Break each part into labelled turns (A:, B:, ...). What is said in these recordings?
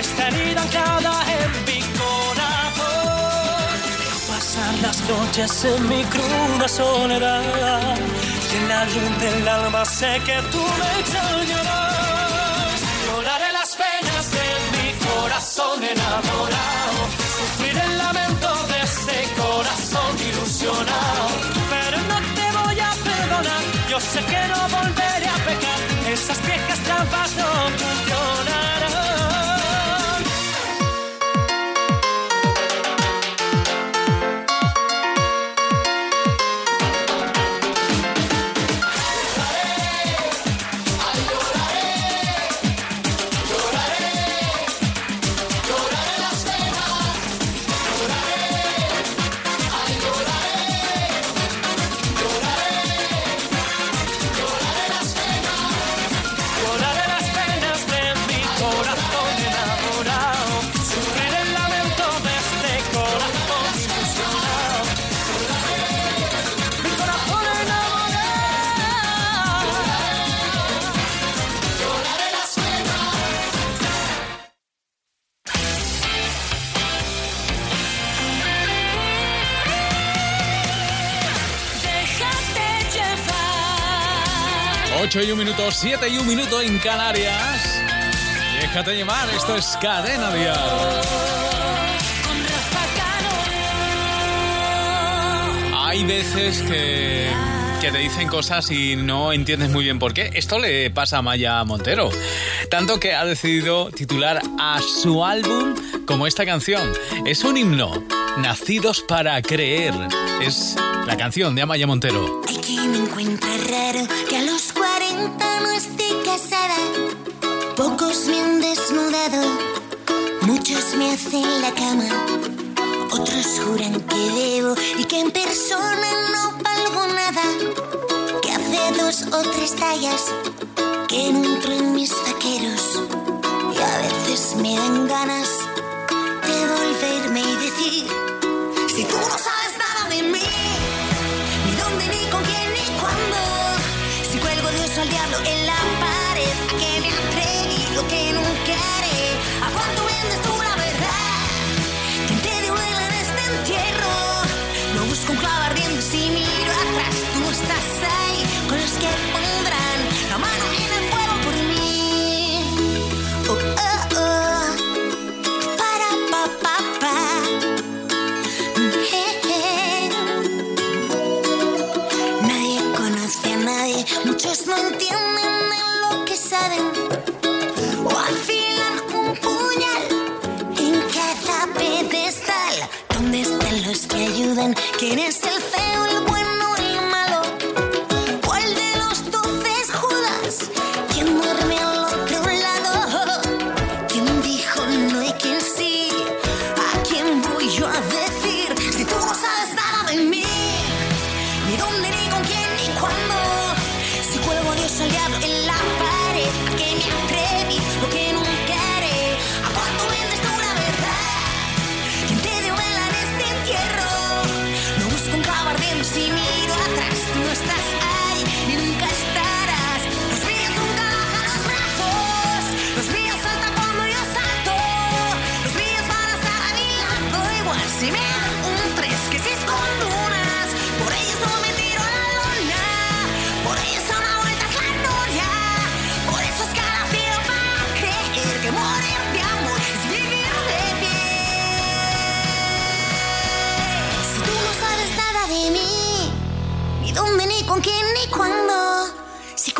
A: esta herida anclada en mi corazón. Pasar las noches en mi cruda soledad. Y en la luz del alma sé que tú me extrañarás. Lloraré las penas de mi corazón enamorado. Sufrir el lamento de este corazón ilusionado. Pero no te voy a perdonar. Yo sé que no volveré a pecar. Esas viejas trampas no funcionarán.
B: 8 y un minuto, 7 y un minuto en Canarias. Déjate llevar, esto es Cadena Dial. Hay veces que, te dicen cosas y no entiendes muy bien por qué. Esto le pasa a Maya Montero. Tanto que ha decidido titular a su álbum como esta canción. Es un himno. Nacidos para creer. Es la canción de Amaya Montero.
C: Hay quien encuentra raro que a los 40 no Pocos me han desnudado, muchos me hacen la cama. Otros juran que debo y que en persona no valgo nada. Que hace dos o tres tallas que no entro en mis vaqueros. Y a veces me dan ganas de volverme y decir: Si tú no sabes nada de mí ni con quién ni cuándo. Si cuelgo Dios al diablo en la entienden en lo que saben.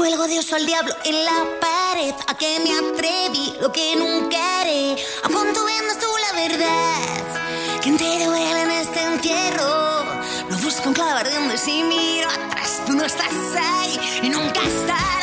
C: Cuelgo Dios o al diablo en la pared, a que me atreví, lo que nunca haré. ¿A cuánto vendes tú la verdad? ¿Quién te duele en este entierro? No busco un clavo ardiendo y si miro atrás, tú no estás ahí y nunca estarás.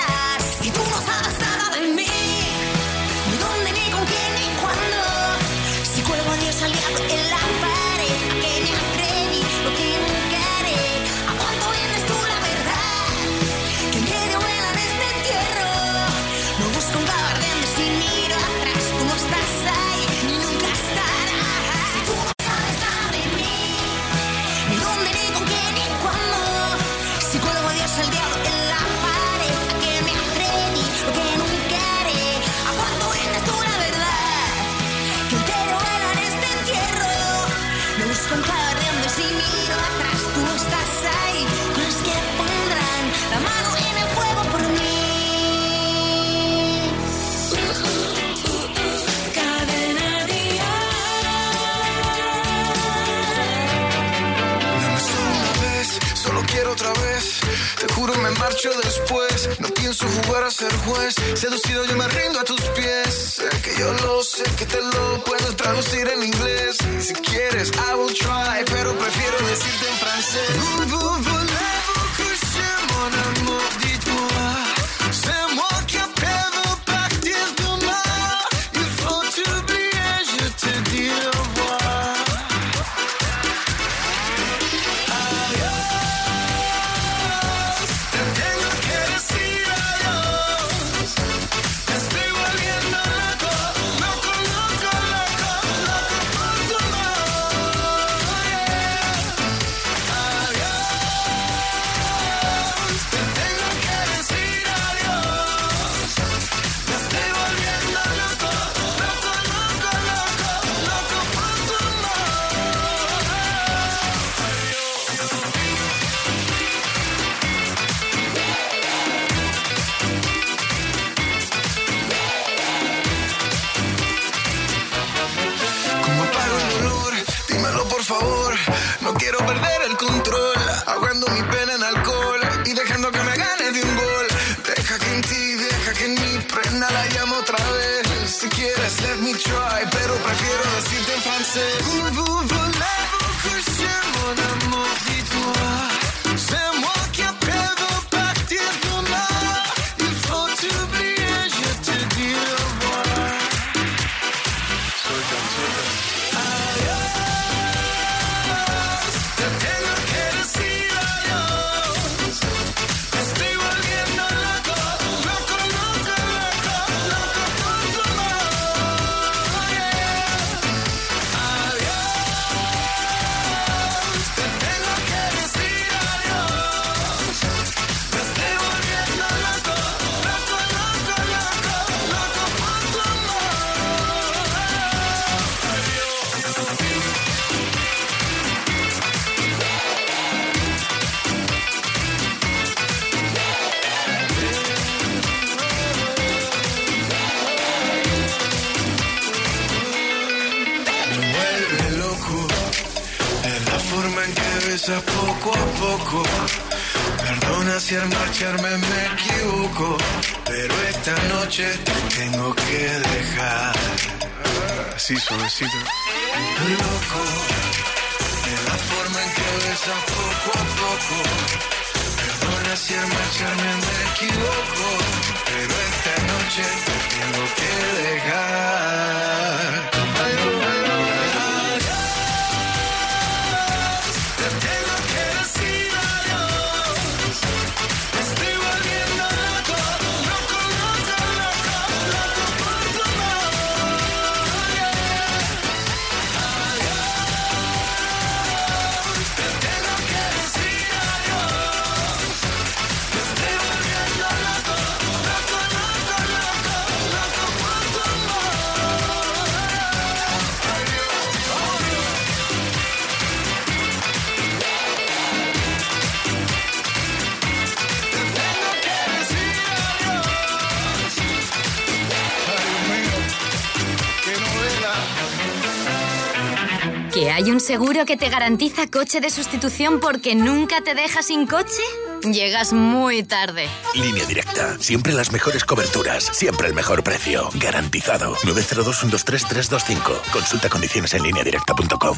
D: Pienso jugar a ser juez. Seducido yo me rindo a tus pies. Sé que yo lo sé, que te lo puedo traducir en inglés. Si quieres, I will try, pero prefiero decirte en francés. Vous, vous. Poco Al marcharme me equivoco, pero esta noche te tengo que dejar. Así suavecito. Loco, de la forma en que besas poco a poco. Perdona si al marcharme me equivoco, pero esta noche te tengo que dejar.
E: ¿Hay un seguro que te garantiza coche de sustitución porque nunca te deja sin coche? Llegas muy tarde.
F: Línea directa. Siempre las mejores coberturas. Siempre el mejor precio. Garantizado. 902 123 325. Consulta condiciones en lineadirecta.com.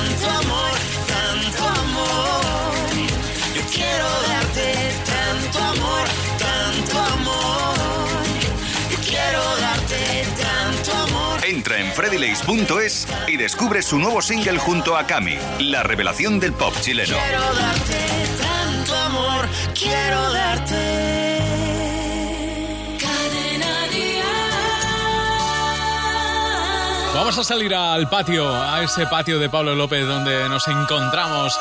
A: tanto amor, tanto amor. Yo quiero darte tanto amor, tanto amor. Yo quiero darte tanto amor.
F: Entra en
G: freddylace.es y descubre su nuevo single junto a Cami, la revelación del pop chileno.
A: Quiero darte tanto amor, quiero darte.
B: Vamos a salir al patio, a ese patio de Pablo López donde nos encontramos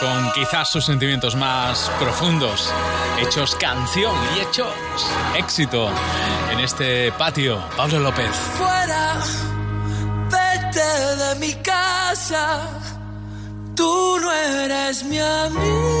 B: con quizás sus sentimientos más profundos, hechos canción y hechos éxito en este patio. Pablo López.
A: Fuera, vete de mi casa, tú no eres mi amigo.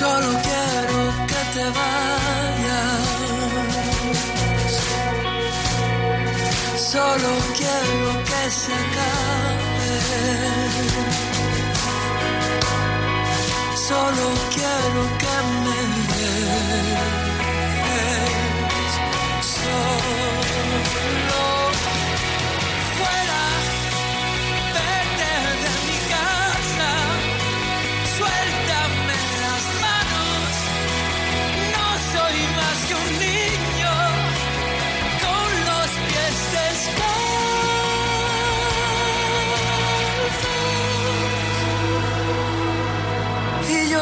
A: Solo quiero que te vayas. Solo quiero que se acabe. Solo quiero que me des. Solo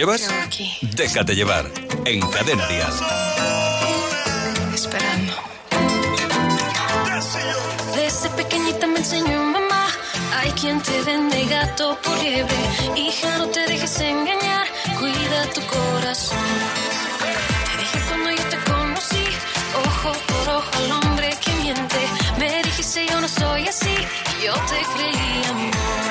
G: Llevas?
H: Aquí.
G: Déjate llevar. En Cadena Dial.
H: esperando. Desde pequeñita me enseñó mamá, hay quien te vende gato por liebre. Hija, no te dejes engañar, cuida tu corazón. Te dije cuando yo te conocí, ojo por ojo al hombre que miente. Me dijiste yo no soy así, yo te creí amor.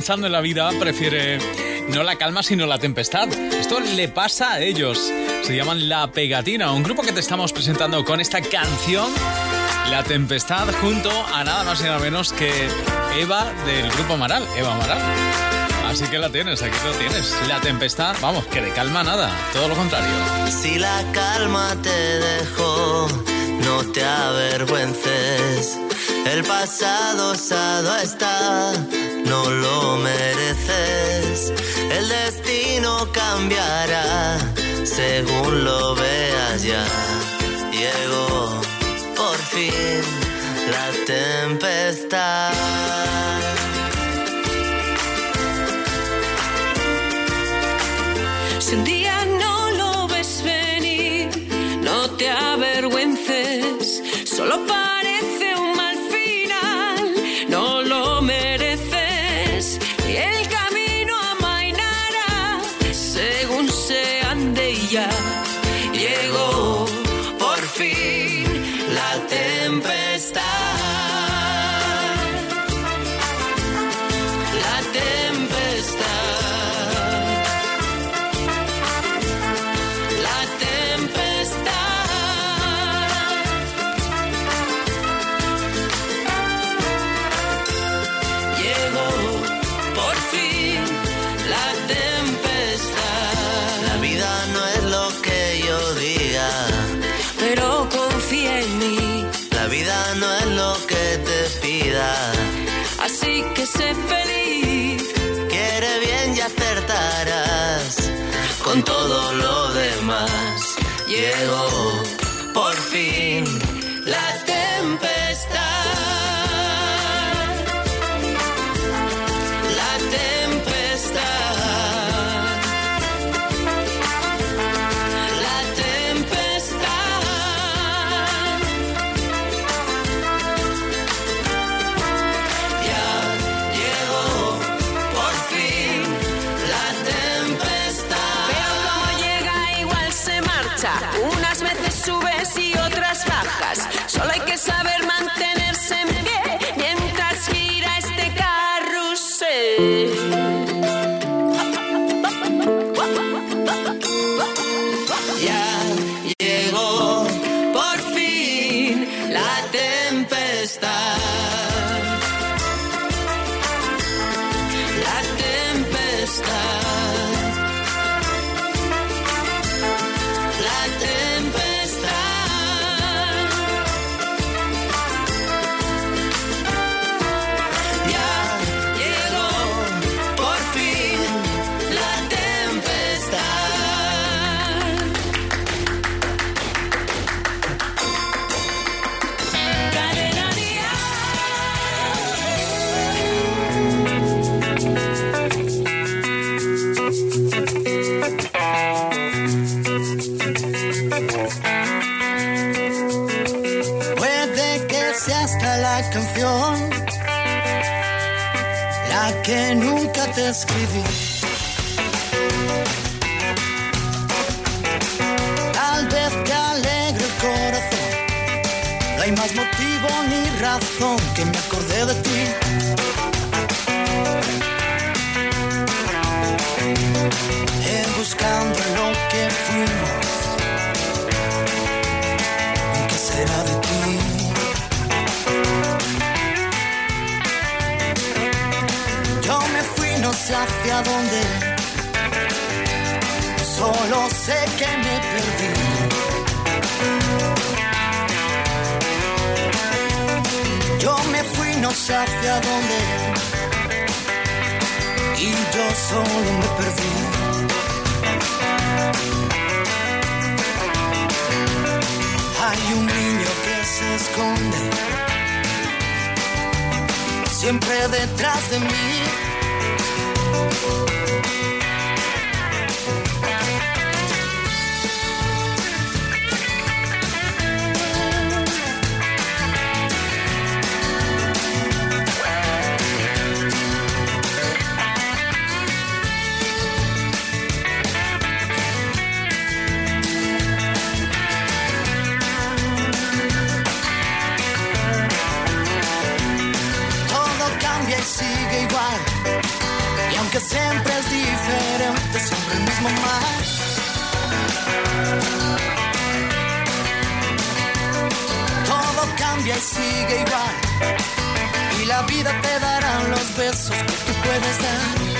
B: Avanzando en la vida prefiere no la calma sino la tempestad. Esto le pasa a ellos. Se llaman La Pegatina, un grupo que te estamos presentando con esta canción, La Tempestad, junto a nada más y nada menos que Eva del grupo Amaral, Eva Amaral. Así que la tienes, aquí lo tienes. La tempestad, vamos, que de calma nada, todo lo contrario.
I: Si la calma te dejó, no te avergüences. El pasado osado está, no lo mereces. El destino cambiará según lo veas ya. Llegó por fin la tempestad.
J: Escribí. Tal vez te alegre el corazón. No hay más motivo ni razón que me acordé sé que me perdí. Yo me fui, no sé hacia dónde. Y yo solo me perdí. Hay un niño que se esconde siempre detrás de mí. Cambia y sigue igual. Y la vida te dará los besos que tú puedes dar.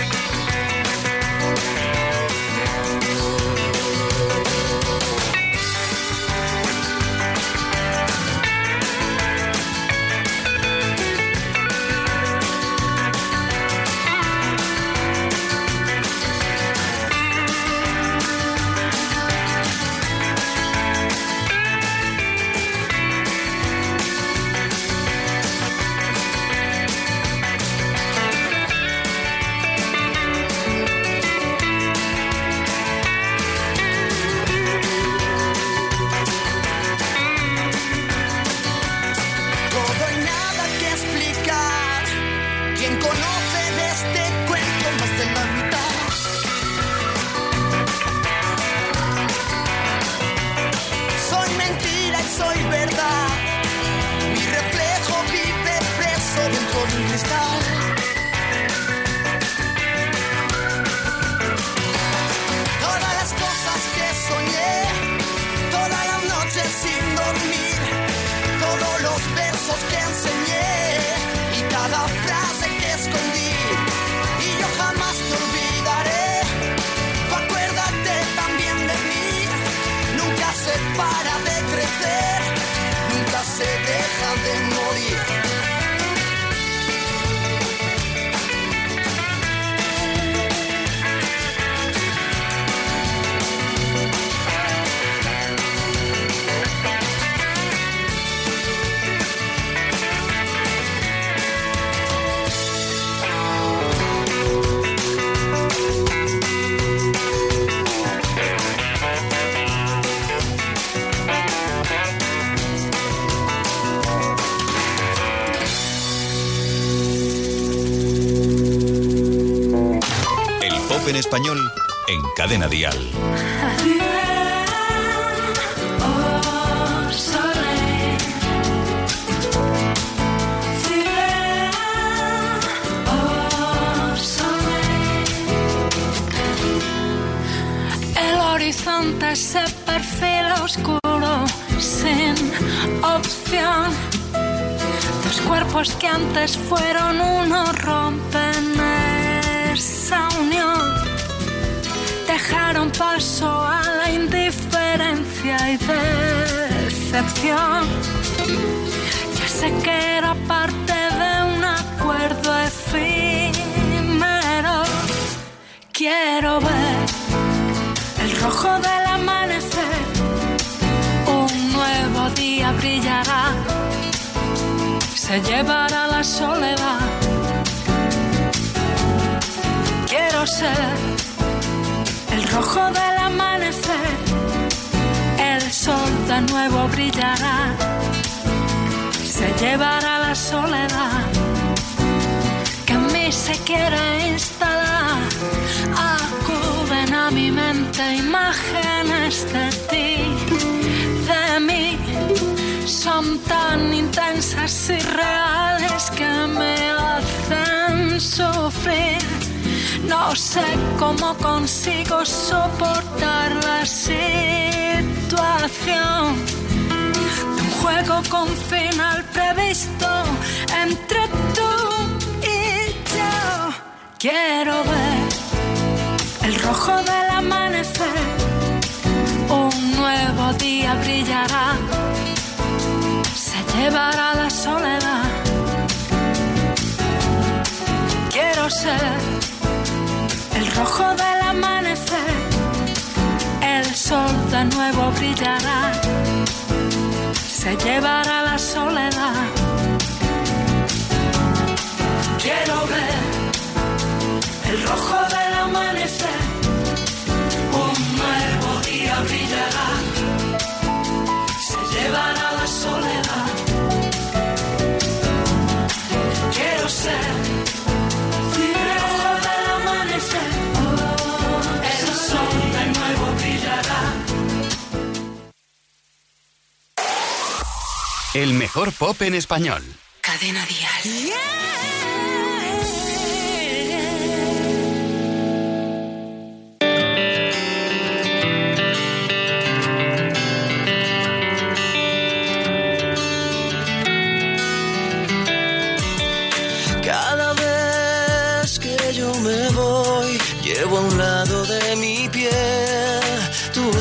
G: En Cadena Dial.
H: El horizonte se perfila oscuro, sin opción. Dos cuerpos que antes fueron uno rompen paso a la indiferencia y decepción. Ya sé que era parte de un acuerdo efímero. Quiero ver el rojo del amanecer. Un nuevo día brillará. Se llevará la soledad. Quiero ser rojo del amanecer. El sol de nuevo brillará. Se llevará la soledad que en mí se quiere instalar. Acuden a mi mente imágenes de ti, de mí. Son tan intensas y reales que me hacen sufrir. No sé cómo consigo soportar la situación de un juego con final previsto entre tú y yo. Quiero ver el rojo del amanecer. Un nuevo día brillará. Se llevará la soledad. Quiero ser rojo del amanecer. El sol de nuevo brillará. Se llevará la soledad. Quiero ver el rojo del amanecer. El
K: mejor pop en español.
L: Cadena Dial.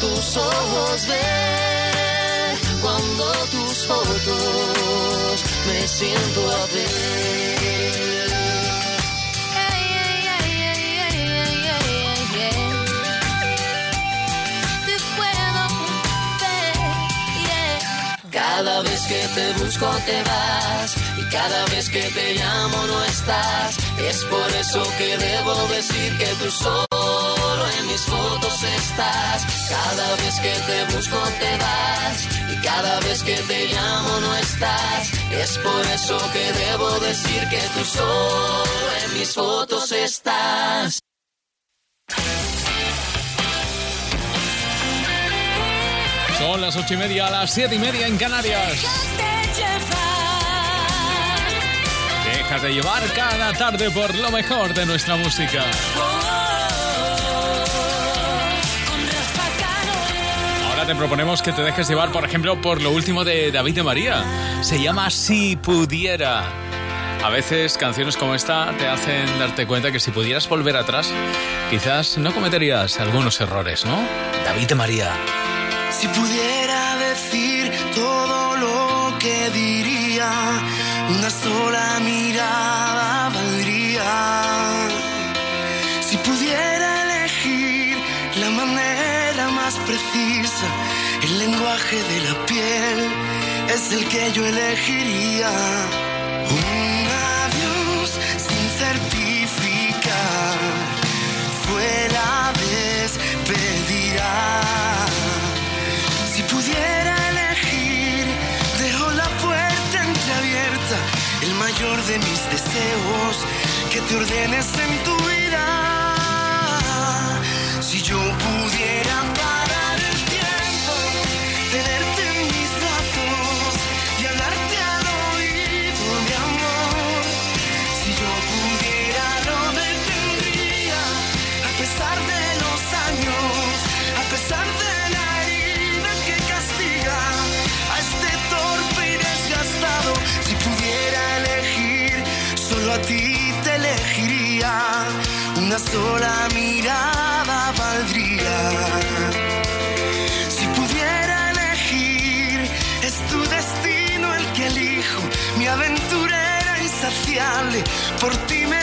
I: tus ojos ver cuando tus fotos me siento a ver. Cada vez que te busco te vas y cada vez que te llamo no estás. Es por eso que debo decir que tú solo en mis fotos estás. Cada vez que te busco te vas y cada vez que te llamo no estás. Es por eso que debo decir que tú solo en mis fotos estás.
B: Son las ocho y media, las siete y media en Canarias. Dejas de llevar cada tarde por lo mejor de nuestra música. Te proponemos que te dejes llevar, por ejemplo, por lo último de David de María. Se llama Si pudiera. A veces canciones como esta te hacen darte cuenta que si pudieras volver atrás, quizás no cometerías algunos errores, ¿no? David de María.
J: Si pudiera decir todo lo que diría, una sola mirada valdría. Si pudiera elegir la manera más precisa, el lenguaje de la piel es el que yo elegiría. Un adiós sin certificar, fuera despedida. Si pudiera elegir, dejo la puerta entreabierta, el mayor de mis deseos, que te ordenes en tu vida. Si yo pudiera parar Una sola mirada valdría. Si pudiera elegir, es tu destino el que elijo. Mi aventura era insaciable, por ti me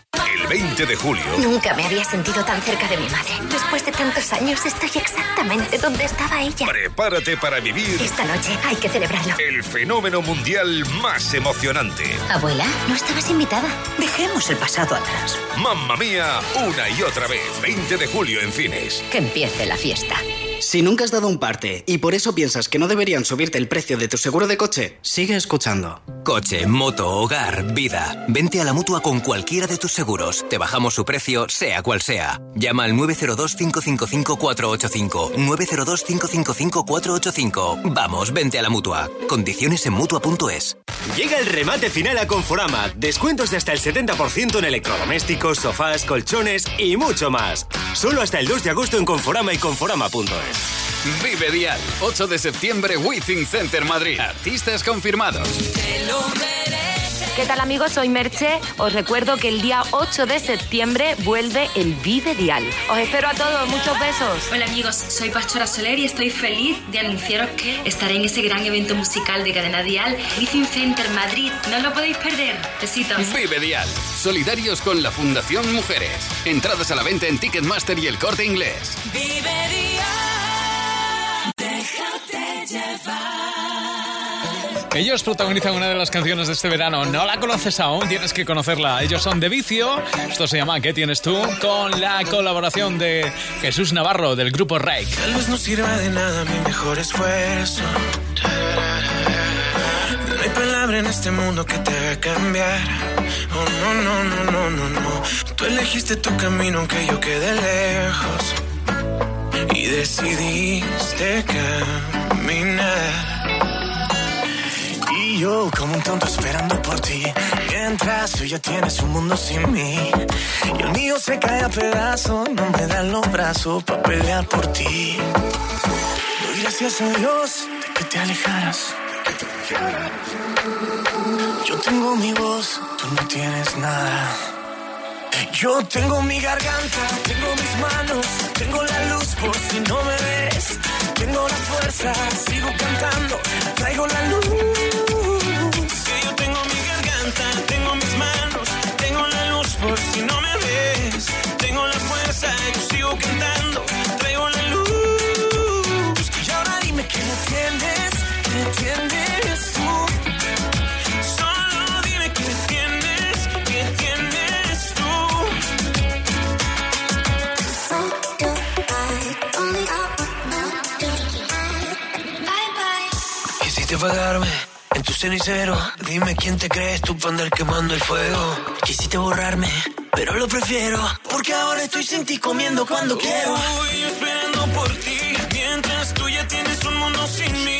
G: El 20 de julio.
M: Nunca me había sentido tan cerca de mi madre. Después de tantos años estoy exactamente donde estaba ella.
G: Prepárate para vivir
M: Esta noche hay que celebrarlo.
G: el fenómeno mundial más emocionante.
M: Abuela, no estabas invitada.
N: Dejemos el pasado atrás.
G: Mamma mía, una y otra vez. 20 de julio en cines.
M: Que empiece la fiesta.
O: Si nunca has dado un parte y por eso piensas que no deberían subirte el precio de tu seguro de coche, sigue escuchando.
P: Coche, moto, hogar, vida. Vente a la mutua con cualquiera de tus seguros. Te bajamos su precio, sea cual sea. Llama al 902-555-485. 902-555-485. Vamos, vente a la mutua. Condiciones en mutua.es.
Q: Llega el remate final a Conforama. Descuentos de hasta el 70% en electrodomésticos, sofás, colchones y mucho más. Solo hasta el 2 de agosto en Conforama y Conforama.es.
K: Vive Dial, 8 de septiembre, Withing Center Madrid. Artistas confirmados.
R: ¿Qué tal amigos? Soy Merche. Os recuerdo que el día 8 de septiembre vuelve el Vive Dial. Os espero a todos. Muchos besos.
S: Hola amigos, soy Pastora Soler y estoy feliz de anunciaros que estaré en ese gran evento musical de Cadena Dial, Living Center Madrid. No lo podéis perder. Besitos.
K: Vive Dial, solidarios con la Fundación Mujeres. Entradas a la venta en Ticketmaster y el corte inglés.
A: Vive día,
B: Ellos protagonizan una de las canciones de este verano. No la conoces aún, tienes que conocerla. Ellos son de vicio. Esto se llama ¿Qué tienes tú? Con la colaboración de Jesús Navarro del grupo Rake.
D: Tal vez no sirva de nada mi mejor esfuerzo. No hay palabra en este mundo que te haga cambiar. Oh, no, no, no, no, no, no. Tú elegiste tu camino aunque yo quede lejos. Y decidiste caminar. Y yo como un tonto esperando por ti. Mientras tú ya tienes un mundo sin mí. Y el mío se cae a pedazos. No me dan los brazos para pelear por ti. Doy gracias a Dios de que te alejaras. Yo tengo mi voz, tú no tienes nada. Yo tengo mi garganta, tengo mis manos, tengo la luz por si no me ves. Tengo la fuerza, sigo cantando, traigo la luz. Que yo tengo mi garganta, tengo mis manos, tengo la luz por si no me ves. Tengo la fuerza, yo sigo cantando, traigo la luz. Y ahora dime que no tienes, que tienes apagarme en tu cenicero. Dime quién te crees tú para andar quemando el fuego. Quisiste borrarme, pero lo prefiero. Porque ahora estoy sin ti comiendo cuando quiero. Esperando por ti. Mientras tú ya tienes un mundo sin mí.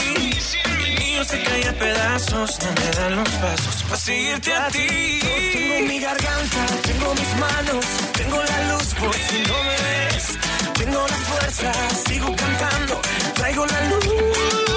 D: El mío se cae a pedazos. No me dan los pasos para seguirte a ti. Yo tengo mi garganta, tengo mis manos. Tengo la luz por si no me ves. Tengo la fuerza, sigo cantando. Traigo la luz.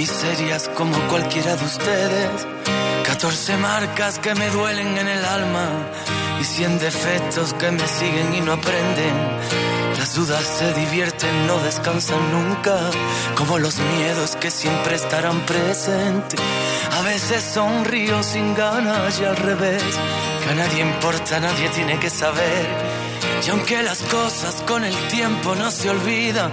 T: Miserias como cualquiera de ustedes. 14 marcas que me duelen en el alma y 100 defectos que me siguen y no aprenden. Las dudas se divierten, no descansan nunca, como los miedos que siempre estarán presentes. A veces sonrío sin ganas y al revés, que a nadie importa, nadie tiene que saber y aunque las cosas con el tiempo no se olvidan,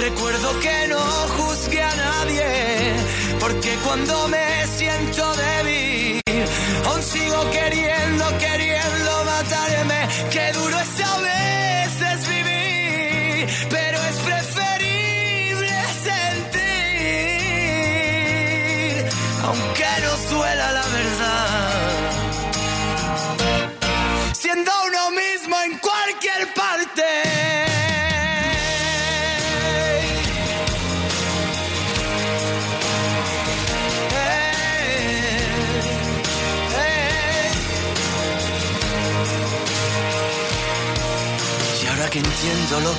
T: Recuerdo que no juzgué a nadie, porque cuando me siento débil, aún sigo queriendo, queriendo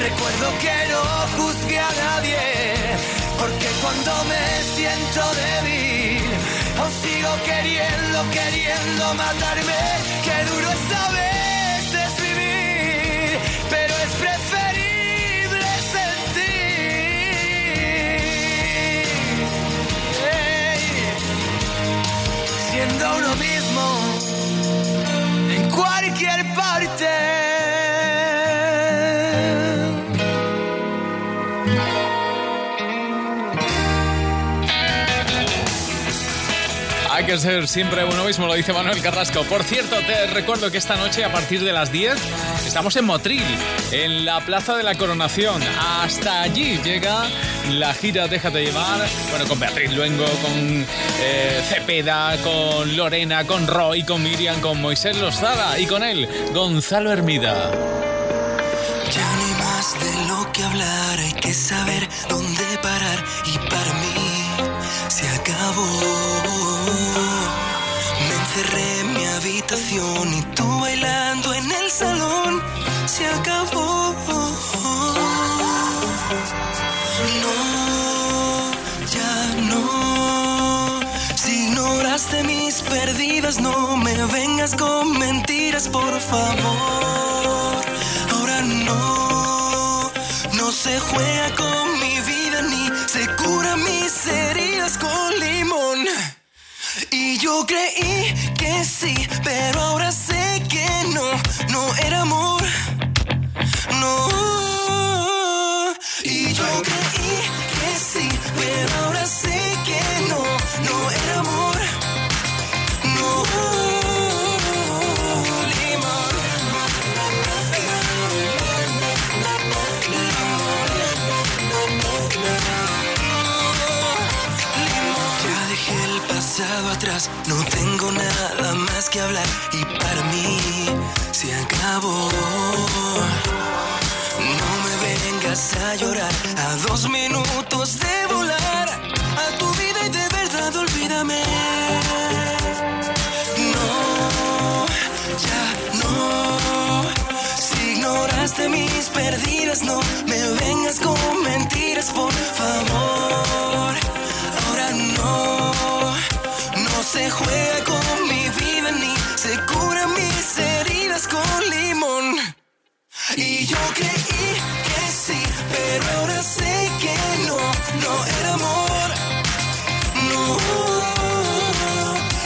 T: Recuerdo que no juzgué a nadie. Porque cuando me siento débil, aún sigo queriendo, queriendo matarme. Qué duro es a
B: que ser siempre uno mismo, lo dice Manuel Carrasco. Por cierto, te recuerdo que esta noche a partir de las 10 estamos en Motril, en la Plaza de la Coronación. Hasta allí llega la gira Déjate llevar, bueno, con Beatriz Luengo, con eh, Cepeda, con Lorena, con Roy, con Miriam, con Moisés Lozada y con él, Gonzalo Hermida.
A: Ya no hay más de lo que hablar, hay que saber dónde parar y para mí se acabó. Me encerré en mi habitación y tú bailando en el salón se acabó. No, ya no. Si ignoraste mis perdidas, no me vengas con mentiras, por favor. Ahora no, no se juega con mi vida ni se cura mis heridas con limón. Y yo creí que sí, pero ahora sé que no, no era amor. No. Atrás, no tengo nada más que hablar y para mí se acabó. No me vengas a llorar a dos minutos de volar. a tu vida y de verdad olvídame. No, ya no. Si ignoraste mis perdidas, no me vengas con mentiras, por favor. Se juega con mi vida ni se curan mis heridas con limón. Y yo creí que sí, pero ahora sé que no, no era amor. No.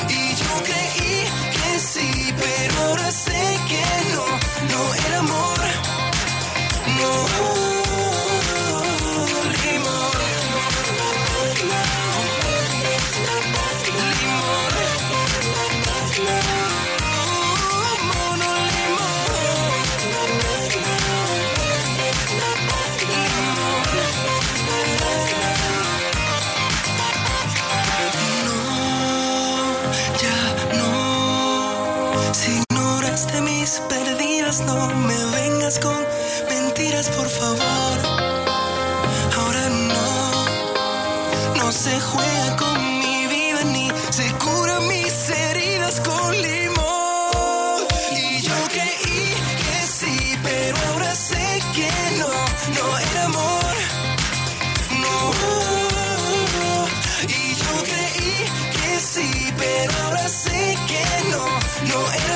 A: Y yo creí que sí, pero ahora sé que no, no era amor. No. No me vengas con mentiras, por favor. Ahora no, no se juega con mi vida ni se curan mis heridas con limón. Y yo creí que sí, pero ahora sé que no, no era amor. No. Y yo creí que sí, pero ahora sé que no, no era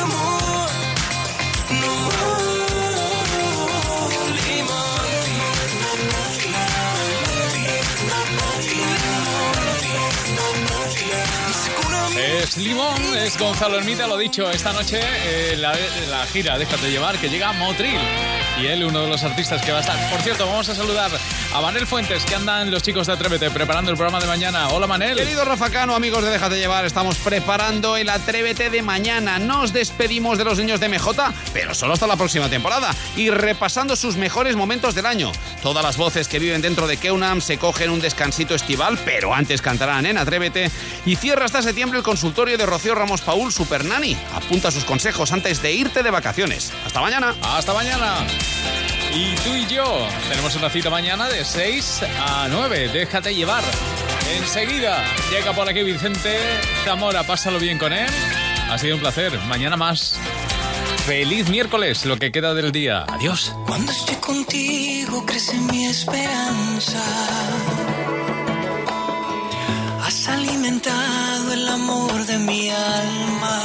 B: Limón, es Gonzalo Ermita, lo dicho, esta noche eh, la, la gira Déjate llevar, que llega a Motril. Y él, uno de los artistas que va a estar. Por cierto, vamos a saludar a Manel Fuentes, que andan los chicos de Atrévete preparando el programa de mañana. Hola, Manel.
U: Querido Rafa Cano, amigos de Déjate Llevar, estamos preparando el Atrévete de mañana. Nos despedimos de los niños de MJ, pero solo hasta la próxima temporada. Y repasando sus mejores momentos del año. Todas las voces que viven dentro de Keunam se cogen un descansito estival, pero antes cantarán en Atrévete. Y cierra hasta septiembre el consultorio de Rocío Ramos Paul, Super Nani. Apunta sus consejos antes de irte de vacaciones. Hasta mañana.
B: Hasta mañana. Y tú y yo tenemos una cita mañana de 6 a 9. Déjate llevar. Enseguida llega por aquí Vicente Zamora. Pásalo bien con él. Ha sido un placer. Mañana más. Feliz miércoles, lo que queda del día. Adiós.
A: Cuando estoy contigo crece mi esperanza. Has alimentado el amor de mi alma.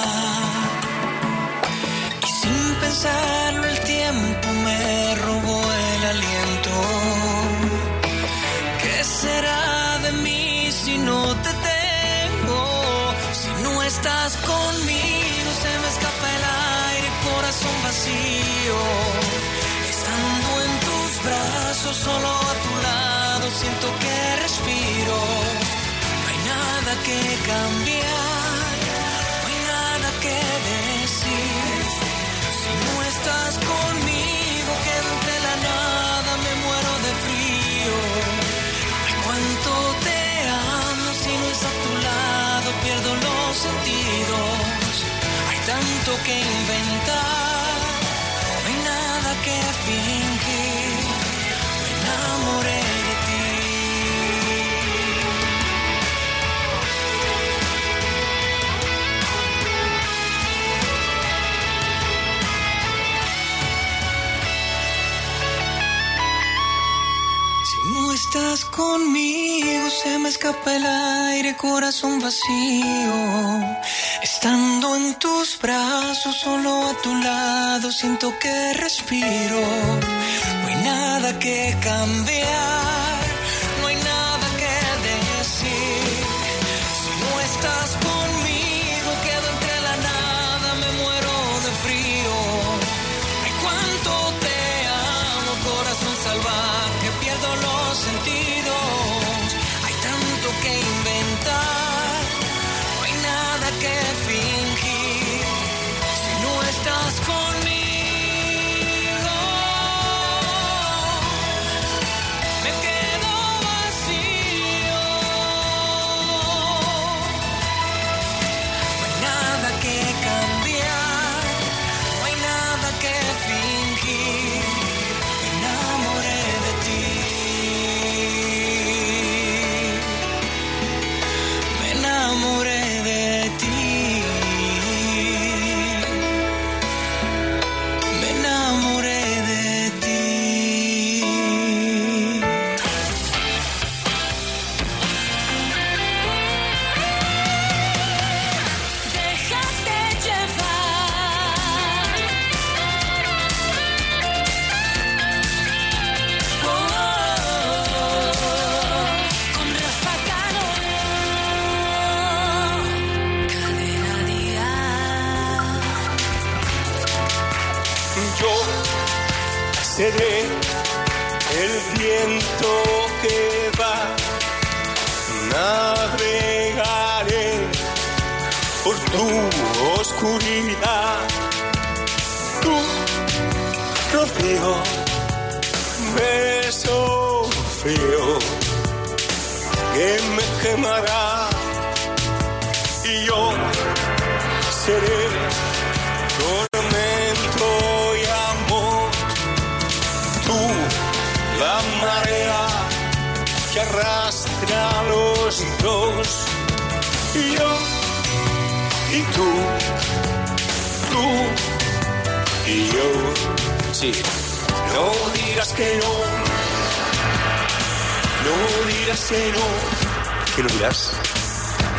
A: Y sin pensarlo estás conmigo se me escapa el aire, corazón vacío. Estando en tus brazos, solo a tu lado, siento que respiro. No hay nada que cambiar, no hay nada que decir. Si no estás conmigo, sentidos. Hay tanto que inventar, no hay nada que fingir. Me enamoré de ti. Si no estás conmigo, se me escapa el aire, corazón vacío. Estando en tus brazos, solo a tu lado, siento que respiro. No hay nada que cambiar, seré el viento que va. Navegaré por tu oscuridad. Tu rocío, beso frío que me quemará. Y yo seré arrastra los dos. Yo, y tú, tú y yo. Sí, no digas que no. No digas que no. ¿Qué no dirás?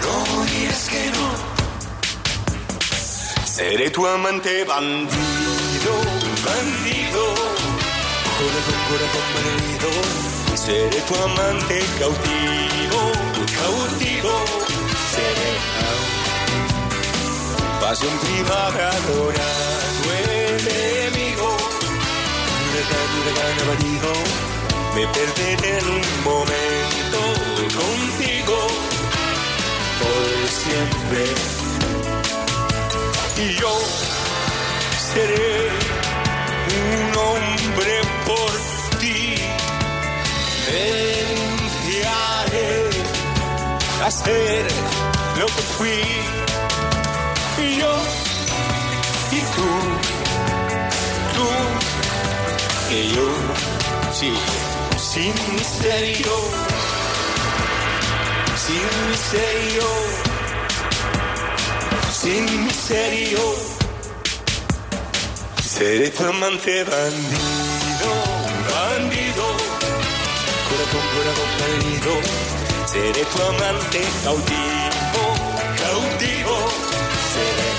A: No digas que no. Seré tu amante bandido, bandido. Corazón, corazón bandido. Seré tu amante cautivo, cautivo. Seré pasión privada, adorado enemigo. Me perderé en un momento contigo por siempre y yo seré un hombre por a ser lo que fui. Y yo y tú, tú y yo, sí, sin misterio, sin misterio sin misterio. Seré tu amante bandido, bandido, corazón, corazón perdido. Seré tu amante cautivo, cautivo. Seré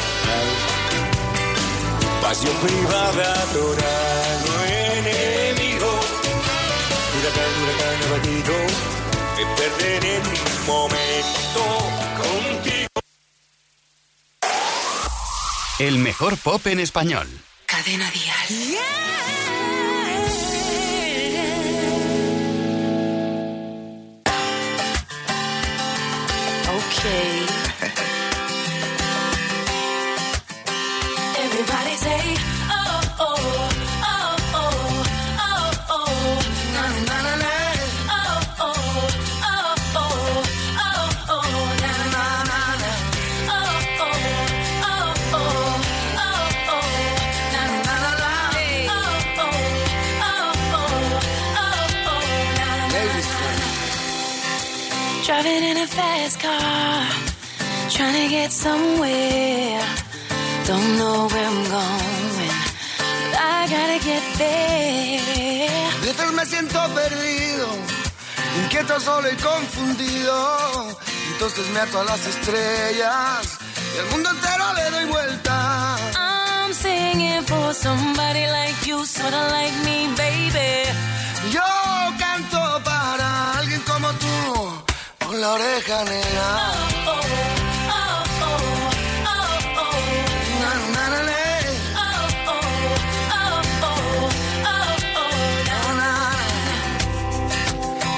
A: pasión privada, adorado enemigo. Huracán, huracán abatido, me perderé en un momento contigo.
K: El mejor pop en español.
V: Cadena Dial.
H: Okay. shade. Driving in a fast car, trying to get somewhere. Don't know where I'm going, but I gotta get there.
J: Veces me siento perdido, inquieto, solo y confundido. Entonces me ato a las estrellas y al mundo entero le doy vuelta.
H: I'm singing for somebody like you, sorta like me, baby.
J: Yo la oreja negra.
H: Oh,
J: Na, na, na.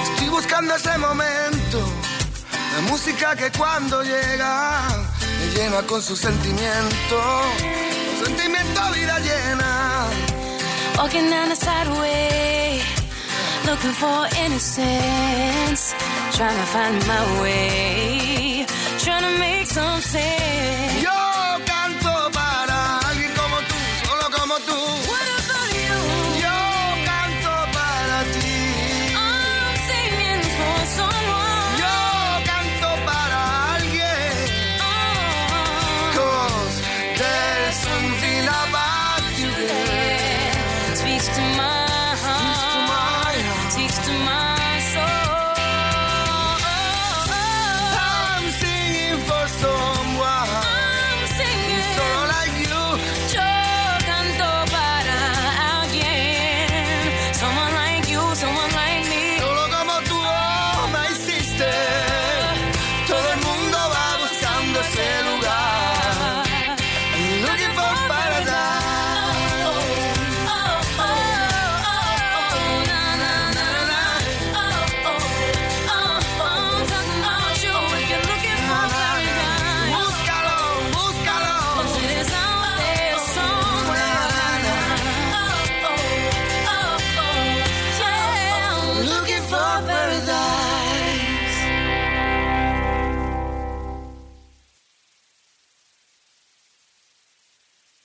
J: Estoy buscando ese momento, la música que cuando llega me llena con su sentimiento, sentimiento vida llena.
H: Walking down the looking for innocence. Trying to find my way, trying to make some sense.
J: Yo